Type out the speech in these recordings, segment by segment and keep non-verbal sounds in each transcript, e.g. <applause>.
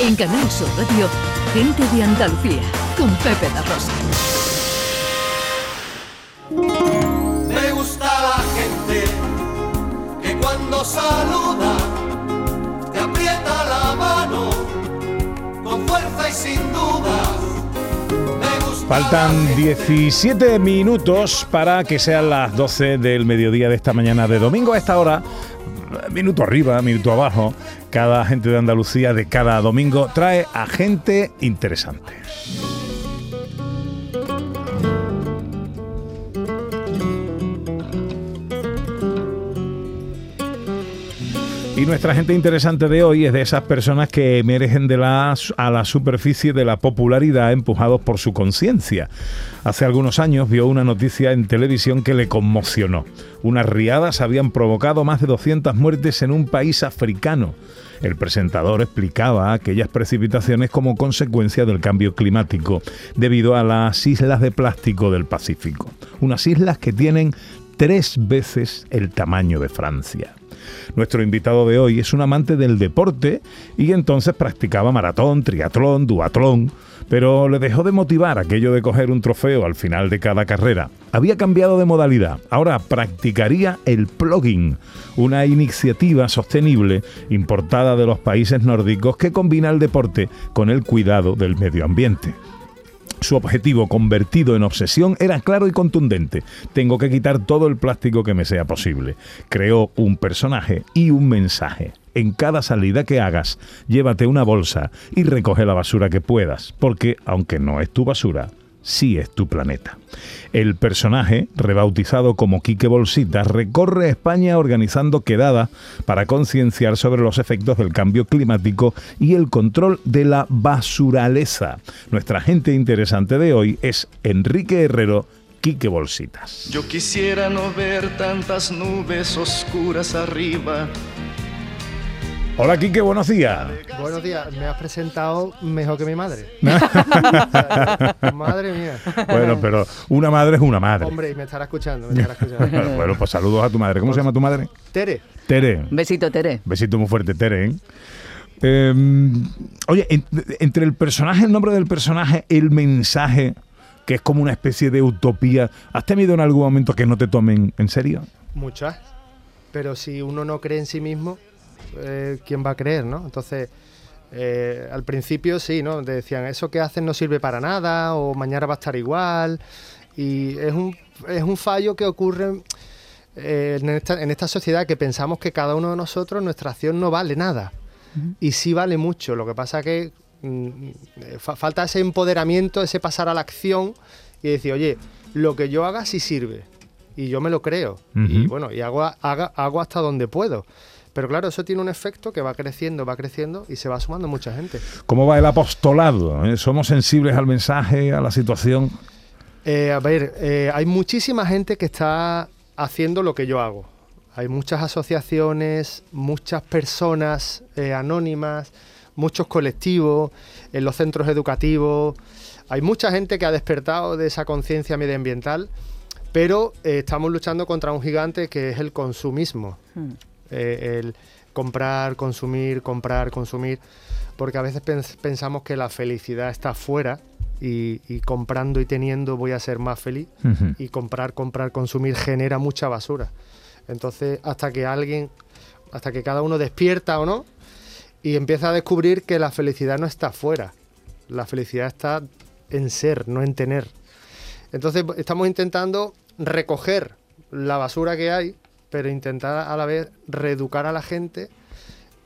En Canal Sur Radio, Gente de Andalucía, con Pepe da Rosa. Me gusta la gente que cuando saluda te aprieta la mano con fuerza y sin dudas. Me gusta Faltan la gente 17 minutos para que sean las 12 del mediodía de esta mañana de domingo. A esta hora, minuto arriba, minuto abajo, cada gente de Andalucía de cada domingo trae a gente interesante. Y nuestra gente interesante de hoy es de esas personas que emergen de la, a la superficie de la popularidad empujados por su conciencia. Hace algunos años vio una noticia en televisión que le conmocionó. Unas riadas habían provocado más de 200 muertes en un país africano. El presentador explicaba aquellas precipitaciones como consecuencia del cambio climático debido a las islas de plástico del Pacífico. Unas islas que tienen tres veces el tamaño de Francia. Nuestro invitado de hoy es un amante del deporte y entonces practicaba maratón, triatlón, duatlón, pero le dejó de motivar aquello de coger un trofeo al final de cada carrera. Había cambiado de modalidad, ahora practicaría el plugging, una iniciativa sostenible importada de los países nórdicos que combina el deporte con el cuidado del medio ambiente. Su objetivo convertido en obsesión era claro y contundente. Tengo que quitar todo el plástico que me sea posible. Creó un personaje y un mensaje. En cada salida que hagas, llévate una bolsa y recoge la basura que puedas, porque aunque no es tu basura, sí es tu planeta. El personaje, rebautizado como Quique Bolsitas, recorre España organizando quedadas para concienciar sobre los efectos del cambio climático y el control de la basuraleza. Nuestra gente interesante de hoy es Enrique Herrero, Quique Bolsitas. Yo quisiera no ver tantas nubes oscuras arriba. Hola Quique, buenos días. Buenos días, me has presentado mejor que mi madre. <laughs> Madre mía. Bueno, pero una madre es una madre. Hombre, y me estará escuchando, me <laughs> estará escuchando. Bueno, pues saludos a tu madre. ¿Cómo se llama tu madre? Tere, Tere. Besito, Tere. Besito muy fuerte, Tere. ¿eh? Eh, oye, en- entre el personaje, el nombre del personaje, el mensaje, que es como una especie de utopía, ¿has temido en algún momento que no te tomen en serio? muchas. Pero si uno no cree en sí mismo, eh, ¿quién va a creer, no? Entonces, eh, al principio sí, ¿no? Te decían, eso que haces no sirve para nada, o mañana va a estar igual. Y es un, es un fallo que ocurre eh, en, esta, en esta sociedad que pensamos que cada uno de nosotros, nuestra acción no vale nada. Y sí vale mucho. Lo que pasa que mm, fa- falta ese empoderamiento, ese pasar a la acción y decir, oye, lo que yo haga sí sirve. Y yo me lo creo. Y bueno, y hago, haga- hago hasta donde puedo. Pero claro, eso tiene un efecto que va creciendo, va creciendo y se va sumando mucha gente. ¿Cómo va el apostolado? eh? ¿Somos sensibles al mensaje, a la situación? Eh, a ver, eh, hay muchísima gente que está haciendo lo que yo hago. Hay muchas asociaciones, muchas personas eh, anónimas, muchos colectivos, en los centros educativos. Hay mucha gente que ha despertado de esa conciencia medioambiental, pero eh, estamos luchando contra un gigante que es el consumismo. Eh, el comprar, consumir, comprar, consumir, porque a veces pens- pensamos que la felicidad está fuera y, y comprando y teniendo voy a ser más feliz y comprar, comprar, consumir genera mucha basura. Entonces, hasta que alguien, hasta que cada uno despierta o no y empieza a descubrir que la felicidad no está fuera, la felicidad está en ser, no en tener. Entonces, estamos intentando recoger la basura que hay, pero intentar a la vez reeducar a la gente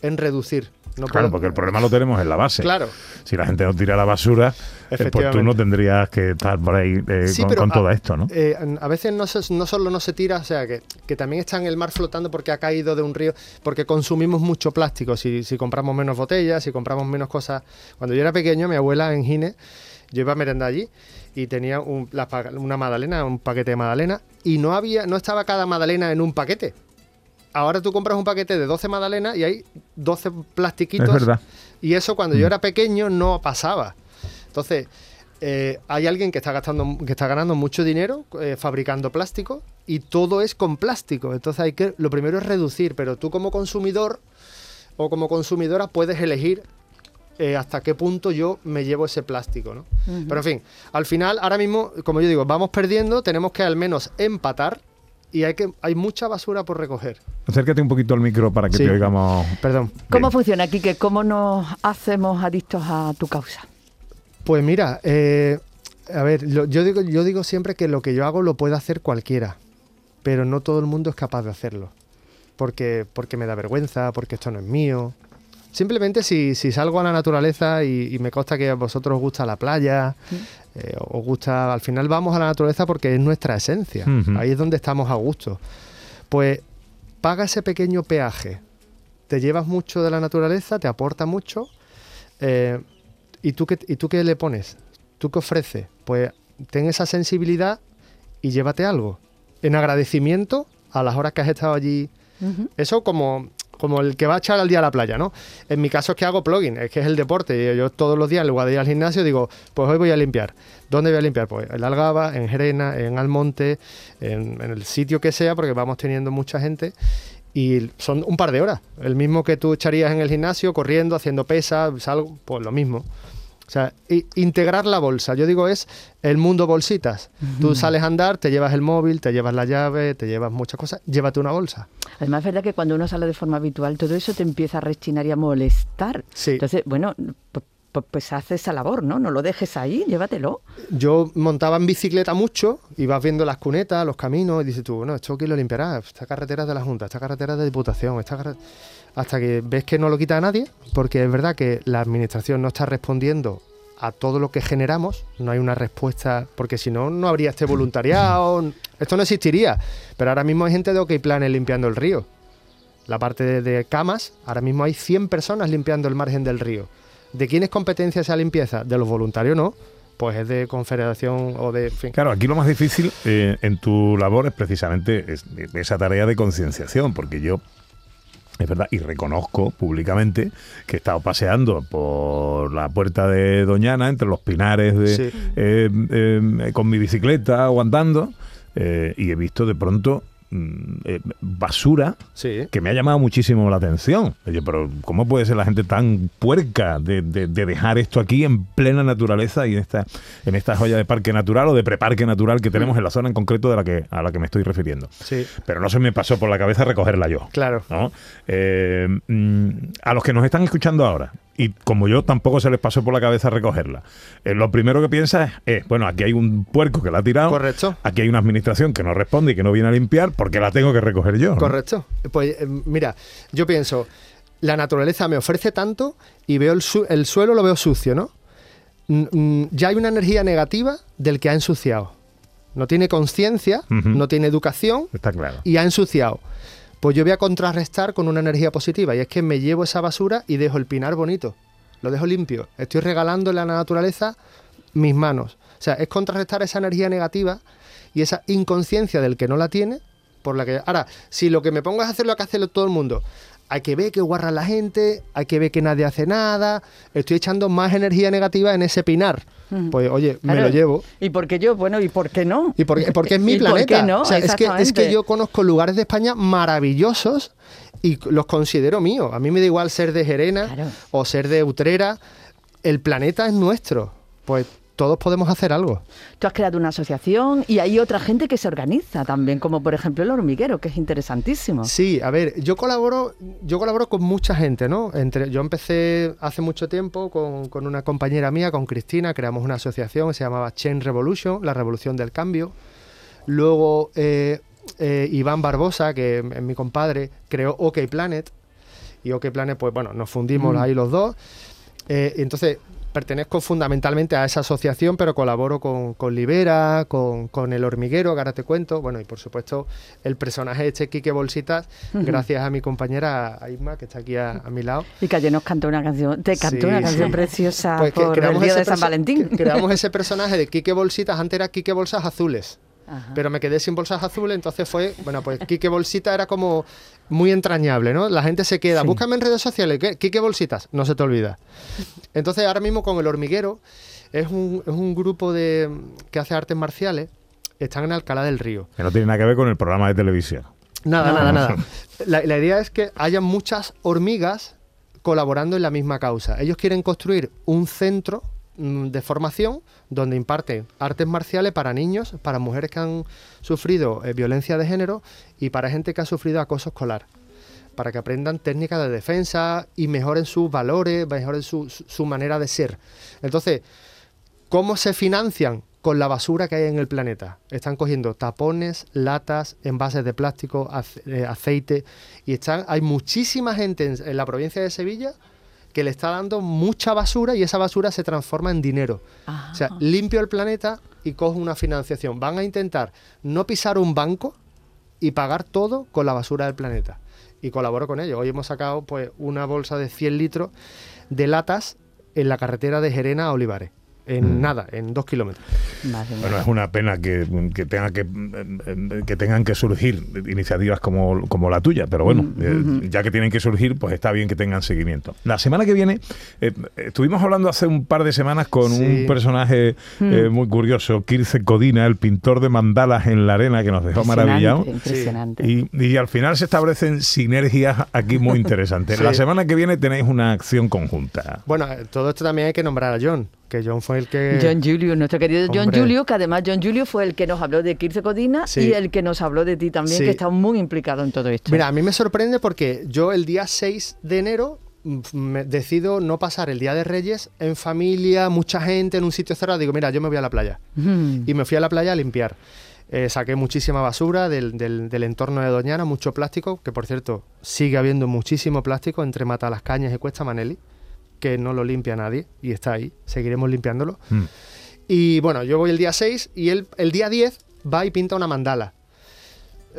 en reducir. No Claro, porque el problema lo tenemos en la base. Claro. Si la gente no tira la basura, eh, pues tú no tendrías que estar por ahí eh, Sí, con, pero con a- todo esto, ¿no? Eh, a veces no, se- no solo no se tira, o sea, que, que también está en el mar flotando porque ha caído de un río, porque consumimos mucho plástico. Si, si compramos menos botellas, si compramos menos cosas. Cuando yo era pequeño, mi abuela en Gine, yo iba a merendar allí y tenía un- la pa- una magdalena, un paquete de magdalena, y no había, no estaba cada magdalena en un paquete. Ahora tú compras un paquete de 12 magdalenas y hay 12 plastiquitos. Es verdad. Y eso cuando yo era pequeño no pasaba. Entonces, eh, hay alguien que está gastando, que está ganando mucho dinero eh, fabricando plástico y todo es con plástico. Entonces hay que, lo primero es reducir, pero tú como consumidor o como consumidora puedes elegir eh, hasta qué punto yo me llevo ese plástico, ¿no? Pero en fin, al final, ahora mismo, como yo digo, vamos perdiendo, tenemos que al menos empatar y hay, que, hay mucha basura por recoger. Acércate un poquito al micro para que Sí. te oigamos. Perdón. ¿Cómo Bien. funciona, Quique? ¿Cómo nos hacemos adictos a tu causa? Pues mira, eh, a ver, lo- yo, digo, yo digo siempre que lo que yo hago lo puede hacer cualquiera, pero no todo el mundo es capaz de hacerlo. Porque, porque me da vergüenza, porque esto no es mío. Simplemente si, si salgo a la naturaleza y, y me consta que a vosotros os gusta la playa, eh, os gusta, al final vamos a la naturaleza porque es nuestra esencia. Ahí es donde estamos a gusto. Pues paga ese pequeño peaje. Te llevas mucho de la naturaleza, te aporta mucho. eh, ¿y, tú qué, ¿Y tú qué le pones? ¿Tú qué ofreces? Pues ten esa sensibilidad y llévate algo. En agradecimiento a las horas que has estado allí. Eso como, como el que va a echar al día a la playa, ¿no? En mi caso es que hago plugin, es que es el deporte. Yo, todos los días, en lugar de ir al gimnasio, digo, pues hoy voy a limpiar. ¿Dónde voy a limpiar? Pues en Algaba, en Jerena, en Almonte, en, en el sitio que sea, porque vamos teniendo mucha gente. Y son un par de horas. El mismo que tú echarías en el gimnasio, corriendo, haciendo pesas, algo, pues lo mismo. O sea, integrar la bolsa, yo digo, es el mundo bolsitas. Tú sales a andar, te llevas el móvil, te llevas la llave, te llevas muchas cosas, llévate una bolsa. Además, es verdad que cuando uno sale de forma habitual, todo eso te empieza a rechinar y a molestar. Sí. Entonces, bueno, pues, pues, haz esa labor, ¿no? No lo dejes ahí, llévatelo. Yo montaba en bicicleta mucho y vas viendo las cunetas, los caminos, y dices tú, bueno, esto quién lo limpiará, esta carretera es de la Junta, esta carretera es de Diputación, esta carre- hasta que ves que no lo quita a nadie, porque es verdad que la administración no está respondiendo a todo lo que generamos, no hay una respuesta, porque si no, no habría este voluntariado, <laughs> esto no existiría, pero ahora mismo hay gente de OK Planet limpiando el río. La parte de, de camas, ahora mismo hay 100 personas limpiando el margen del río. ¿De quién es competencia esa limpieza? De los voluntarios no, pues es de confederación o de... en fin. Claro, aquí lo más difícil eh, en tu labor es precisamente es- esa tarea de concienciación, porque yo, es verdad, y reconozco públicamente que he estado paseando por la puerta de Doñana, entre los pinares, de, Sí. eh, eh, con mi bicicleta o andando, y he visto de pronto eh, basura Sí. que me ha llamado muchísimo la atención. Oye, pero ¿cómo puede ser la gente tan puerca de, de- de dejar esto aquí en plena naturaleza y en esta, en esta joya de parque natural o de preparque natural que tenemos en la zona en concreto de la que, a la que me estoy refiriendo? Sí, Pero no se me pasó por la cabeza recogerla yo. claro. ¿no? Eh, mm, a los que nos están escuchando ahora, y como yo tampoco se les pasó por la cabeza recogerla, eh, lo primero que piensas es, eh, bueno, aquí hay un puerco que la ha tirado, Correcto. aquí hay una administración que no responde y que no viene a limpiar, porque la tengo que recoger yo. ¿no? Correcto. Pues eh, mira, yo pienso, la naturaleza me ofrece tanto y veo el, su- el suelo lo veo sucio, ¿no? Mm, ya hay una energía negativa del que ha ensuciado. No tiene conciencia, no tiene educación Está claro. y ha ensuciado. Pues yo voy a contrarrestar con una energía positiva y es que me llevo esa basura y dejo el pinar bonito. Lo dejo limpio. Estoy regalándole a la naturaleza mis manos. O sea, es contrarrestar esa energía negativa y esa inconsciencia del que no la tiene por la que... Ahora, si lo que me pongo es hacer lo que hace todo el mundo, hay que ver que guarra la gente, hay que ver que nadie hace nada, estoy echando más energía negativa en ese pinar. Pues oye, me lo llevo. ¿Y por qué yo? Bueno, ¿y por qué no? Y porque, porque es mi <laughs> ¿Y por planeta. qué no? O sea, es, que, es que yo conozco lugares de España maravillosos y los considero míos. A mí me da igual ser de Gerena Claro. o ser de Utrera. El planeta es nuestro. Pues todos podemos hacer algo. Tú has creado una asociación y hay otra gente que se organiza también, como por ejemplo el hormiguero, que es interesantísimo. Sí, a ver, yo colaboro, yo colaboro con mucha gente, ¿no? Entre, yo empecé hace mucho tiempo con, con una compañera mía, con Cristina, creamos una asociación que se llamaba Chain Revolution, la revolución del cambio. Luego eh, eh, Iván Barbosa, que es mi compadre, creó OK Planet. Y OK Planet, pues bueno, nos fundimos Mm. ahí los dos. Eh, entonces, pertenezco fundamentalmente a esa asociación, pero colaboro con, con Libera, con, con El Hormiguero, que ahora te cuento. Bueno, y por supuesto, el personaje este, Quique Bolsitas, gracias a mi compañera a Isma, que está aquí a, a mi lado. Y que ayer nos cantó una canción, te cantó Sí, una canción sí. preciosa Pues que por el día de San Valentín. Creamos <laughs> ese personaje de Quique Bolsitas, antes era Quique Bolsas Azules. Ajá. Pero me quedé sin bolsas azules, entonces fue, bueno, pues Quique Bolsita era como muy entrañable, ¿no? La gente se queda, Sí. búscame en redes sociales, ¿qué? Quique Bolsitas, no se te olvida. Entonces ahora mismo con El Hormiguero, es un, es un grupo de que hace artes marciales, están en Alcalá del Río. Que no tiene nada que ver con el programa de televisión. Nada, No. nada, nada. La, la idea es que haya muchas hormigas colaborando en la misma causa. Ellos quieren construir un centro de formación donde imparten artes marciales para niños, para mujeres que han sufrido eh, violencia de género y para gente que ha sufrido acoso escolar para que aprendan técnicas de defensa y mejoren sus valores, mejoren su, su- manera de ser. Entonces, ¿cómo se financian? Con la basura que hay en el planeta. Están cogiendo tapones, latas, envases de plástico, eh, aceite. Y están, hay muchísima gente en, en la provincia de Sevilla que le está dando mucha basura y esa basura se transforma en dinero. O sea, limpio el planeta y cojo una financiación. Van a intentar no pisar un banco y pagar todo con la basura del planeta. Y colaboro con ellos. Hoy hemos sacado pues una bolsa de 100 litros de latas en la carretera de Gerena a Olivares. En nada, en dos kilómetros. Bueno, es una pena que, que tenga que, que tengan que surgir iniciativas como, como la tuya, pero bueno, eh, ya que tienen que surgir, pues está bien que tengan seguimiento. La semana que viene, eh, estuvimos hablando hace un par de semanas con Sí. un personaje eh, muy curioso, Kirce Codina, el pintor de mandalas en la arena, que nos dejó maravillados. Impresionante. Y, y al final se establecen sinergias aquí muy <laughs> interesantes. Sí. La semana que viene tenéis una acción conjunta. Bueno, todo esto también hay que nombrar a John, que John fue el que... John Julio, nuestro querido John. Julio, que además John Julio fue el que nos habló de Kirce Codina Sí. y el que nos habló de ti también, Sí. que está muy implicado en todo esto. Mira, a mí me sorprende porque yo el día 6 de enero mm, me decido no pasar el Día de Reyes en familia, mucha gente, en un sitio cerrado. Digo, mira, yo me voy a la playa. Mm. Y me fui a la playa a limpiar. Eh, saqué muchísima basura del, del- del entorno de Doñana, mucho plástico, que por cierto sigue habiendo muchísimo plástico entre Matalascañas y Cuesta Maneli, que no lo limpia nadie y está ahí, seguiremos limpiándolo. Mm. Y bueno, yo voy el día 6 y él el día 10 va y pinta una mandala.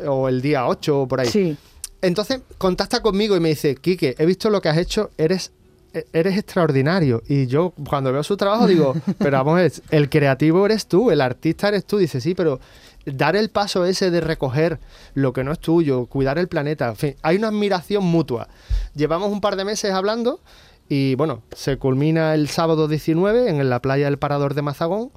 O el día 8 o por ahí. Sí. Entonces contacta conmigo y me dice, Quique, he visto lo que has hecho, eres, eres extraordinario. Y yo cuando veo su trabajo digo, <laughs> pero vamos el creativo eres tú, el artista eres tú. Dice, sí, pero dar el paso ese de recoger lo que no es tuyo, cuidar el planeta, en fin, hay una admiración mutua. Llevamos un par de meses hablando y bueno, se culmina el sábado 19 en la playa del Parador de Mazagón.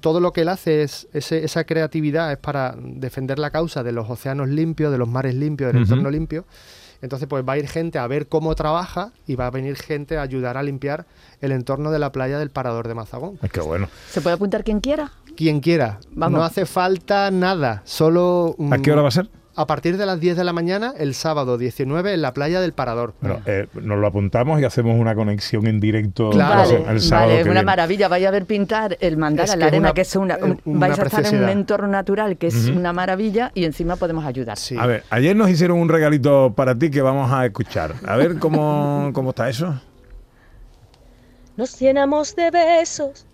Todo lo que él hace es ese- esa creatividad es para defender la causa de los océanos limpios, de los mares limpios, del entorno limpio. Entonces, pues va a ir gente a ver cómo trabaja y va a venir gente a ayudar a limpiar el entorno de la playa del Parador de Mazagón. Es que bueno. ¿Se puede apuntar quien quiera? Quien quiera, Vamos. no hace falta nada, solo... ¿A mm, qué hora va a ser? A partir de las 10 de la mañana, el sábado 19, en la playa del Parador. Bueno, eh, nos lo apuntamos y hacemos una conexión en directo Claro. Vale, el sábado vale, que es una viene. maravilla. Vaya a ver pintar el mandala Es en que la arena, una- que es una. un- una vais a estar en un entorno natural que es una maravilla y encima podemos ayudar. Sí. A ver, ayer nos hicieron un regalito para ti que vamos a escuchar. A ver cómo, <laughs> cómo está eso. Nos llenamos de besos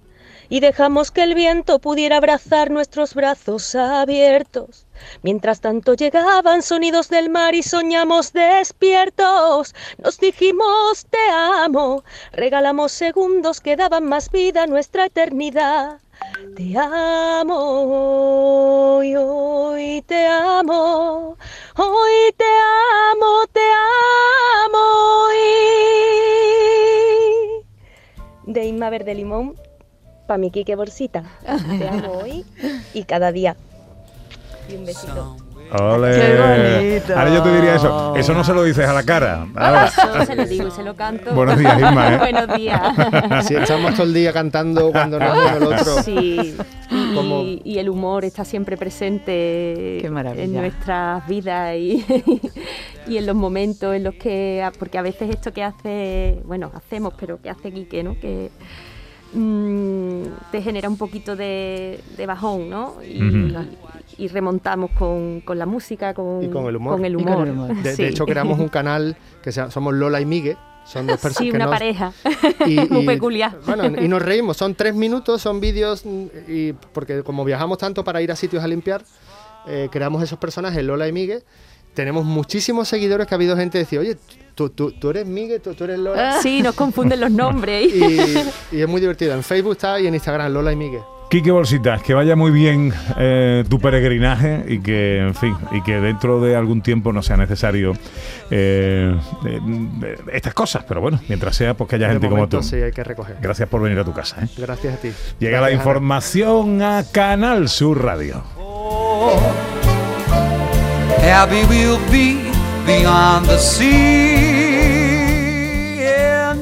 y dejamos que el viento pudiera abrazar nuestros brazos abiertos. Mientras tanto llegaban sonidos del mar y soñamos despiertos. Nos dijimos te amo, regalamos segundos que daban más vida a nuestra eternidad. Te amo, hoy, hoy te amo, hoy te amo, te amo. hoy de Inma Verde Limón para mi Quique Borsita. <laughs> Te amo hoy y cada día. Y un besito. ¡Ole! ¡Qué bonito! Ahora yo te diría eso. Eso no se lo dices a la cara. Ahora. Eso se lo digo y se lo canto. Buenos días, Inma, ¿eh? <laughs> Buenos días. Si estamos todo el día cantando cuando no es uno el otro. Sí, y, Como- y el humor está siempre presente Qué maravilla. en nuestras vidas y, <laughs> y en los momentos en los que, porque a veces esto que hace, bueno, hacemos, pero que hace Quique, ¿no? Que mm, te genera un poquito de, de bajón, ¿no? Y, remontamos con, con la música, con, Y con el humor. Con el Y con humor. el humor. <laughs> De, hecho, creamos un canal que se llama- somos Lola y Migue. Son dos <laughs> personas Sí, que una nos- pareja. <laughs> y- Muy peculiar. Bueno, y nos reímos. Son tres minutos, son vídeos. Y porque como viajamos tanto para ir a sitios a limpiar, eh, creamos esos personajes, Lola y Migue. Tenemos muchísimos seguidores que ha habido gente que decir, oye, tú, tú, tú eres Migue, tú, tú eres Lola. Sí, nos confunden los <laughs> nombres. Y, y es muy divertido. En Facebook está y en Instagram, Lola y Migue. Quique Bolsitas, que vaya muy bien eh, tu peregrinaje y que, en fin, y que dentro de algún tiempo no sea necesario eh, eh, estas cosas, pero bueno, mientras sea, pues que haya De gente como tú. sí hay que recoger. Gracias por venir a tu casa. ¿eh? Gracias a ti. Llega la Gracias, información a Canal Sur Radio. Happy we'll be beyond the sea.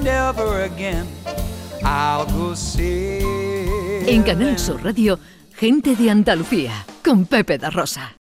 ever again. I'll go sailing. En Canal Sur Radio, gente de Andalucía, con Pepe da Rosa.